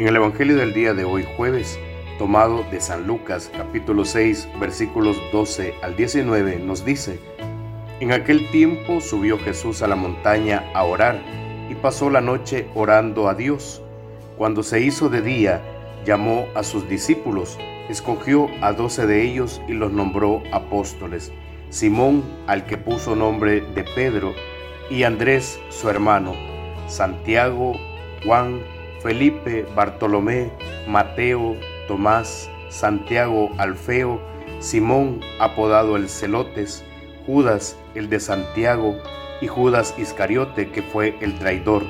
En el Evangelio del día de hoy, jueves, tomado de San Lucas capítulo 6 versículos 12 al 19, nos dice, En aquel tiempo subió Jesús a la montaña a orar y pasó la noche orando a Dios. Cuando se hizo de día, llamó a sus discípulos, escogió a doce de ellos y los nombró apóstoles, Simón, al que puso nombre de Pedro, y Andrés, su hermano, Santiago, Juan, Felipe, Bartolomé, Mateo, Tomás, Santiago Alfeo, Simón, apodado el Celotes, Judas, el de Santiago, y Judas Iscariote, que fue el traidor.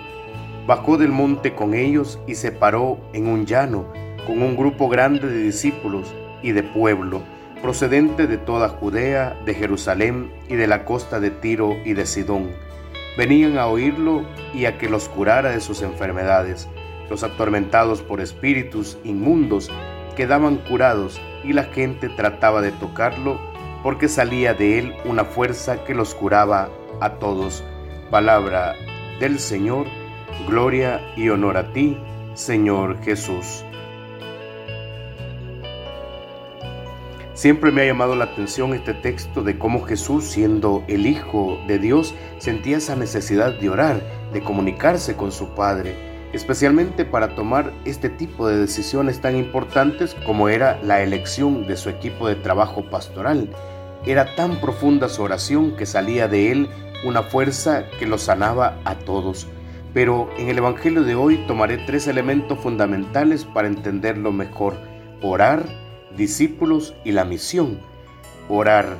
Bajó del monte con ellos y se paró en un llano, con un grupo grande de discípulos y de pueblo, procedente de toda Judea, de Jerusalén y de la costa de Tiro y de Sidón. Venían a oírlo y a que los curara de sus enfermedades los atormentados por espíritus inmundos quedaban curados y la gente trataba de tocarlo porque salía de él una fuerza que los curaba a todos. Palabra del Señor, gloria y honor a ti, Señor Jesús. Siempre me ha llamado la atención este texto de cómo Jesús, siendo el Hijo de Dios, sentía esa necesidad de orar, de comunicarse con su Padre especialmente para tomar este tipo de decisiones tan importantes como era la elección de su equipo de trabajo pastoral. Era tan profunda su oración que salía de él una fuerza que lo sanaba a todos. Pero en el Evangelio de hoy tomaré tres elementos fundamentales para entenderlo mejor. Orar, discípulos y la misión. Orar.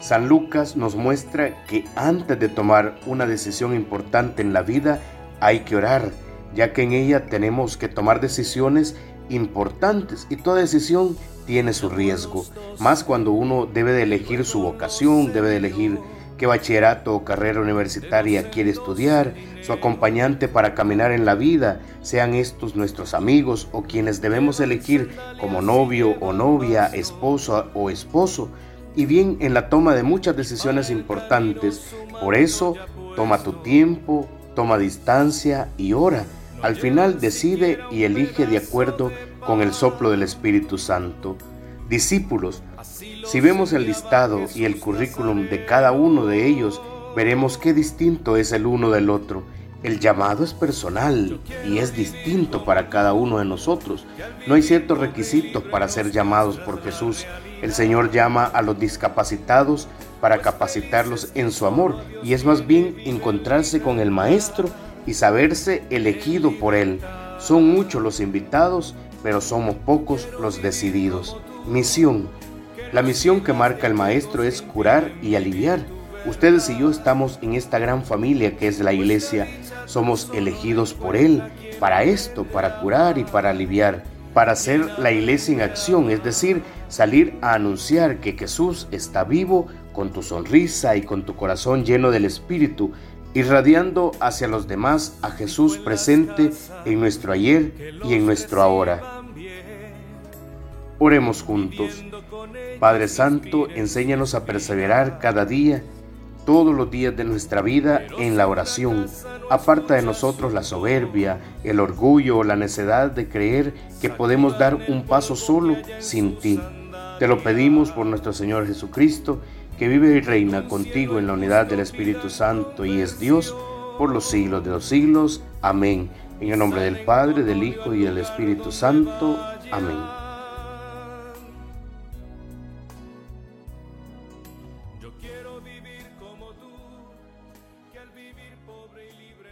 San Lucas nos muestra que antes de tomar una decisión importante en la vida hay que orar ya que en ella tenemos que tomar decisiones importantes y toda decisión tiene su riesgo, más cuando uno debe de elegir su vocación, debe de elegir qué bachillerato o carrera universitaria quiere estudiar, su acompañante para caminar en la vida, sean estos nuestros amigos o quienes debemos elegir como novio o novia, esposo o esposo, y bien en la toma de muchas decisiones importantes. Por eso, toma tu tiempo, toma distancia y ora al final decide y elige de acuerdo con el soplo del Espíritu Santo. Discípulos, si vemos el listado y el currículum de cada uno de ellos, veremos qué distinto es el uno del otro. El llamado es personal y es distinto para cada uno de nosotros. No hay ciertos requisitos para ser llamados por Jesús. El Señor llama a los discapacitados para capacitarlos en su amor y es más bien encontrarse con el Maestro y saberse elegido por Él. Son muchos los invitados, pero somos pocos los decididos. Misión. La misión que marca el Maestro es curar y aliviar. Ustedes y yo estamos en esta gran familia que es la iglesia. Somos elegidos por Él para esto, para curar y para aliviar, para hacer la iglesia en acción, es decir, salir a anunciar que Jesús está vivo con tu sonrisa y con tu corazón lleno del Espíritu irradiando hacia los demás a Jesús presente en nuestro ayer y en nuestro ahora. Oremos juntos. Padre Santo, enséñanos a perseverar cada día, todos los días de nuestra vida en la oración. Aparta de nosotros la soberbia, el orgullo o la necedad de creer que podemos dar un paso solo sin ti. Te lo pedimos por nuestro Señor Jesucristo, que vive y reina contigo en la unidad del Espíritu Santo y es Dios por los siglos de los siglos. Amén. En el nombre del Padre, del Hijo y del Espíritu Santo. Amén. Yo quiero vivir como tú, que al vivir pobre y libre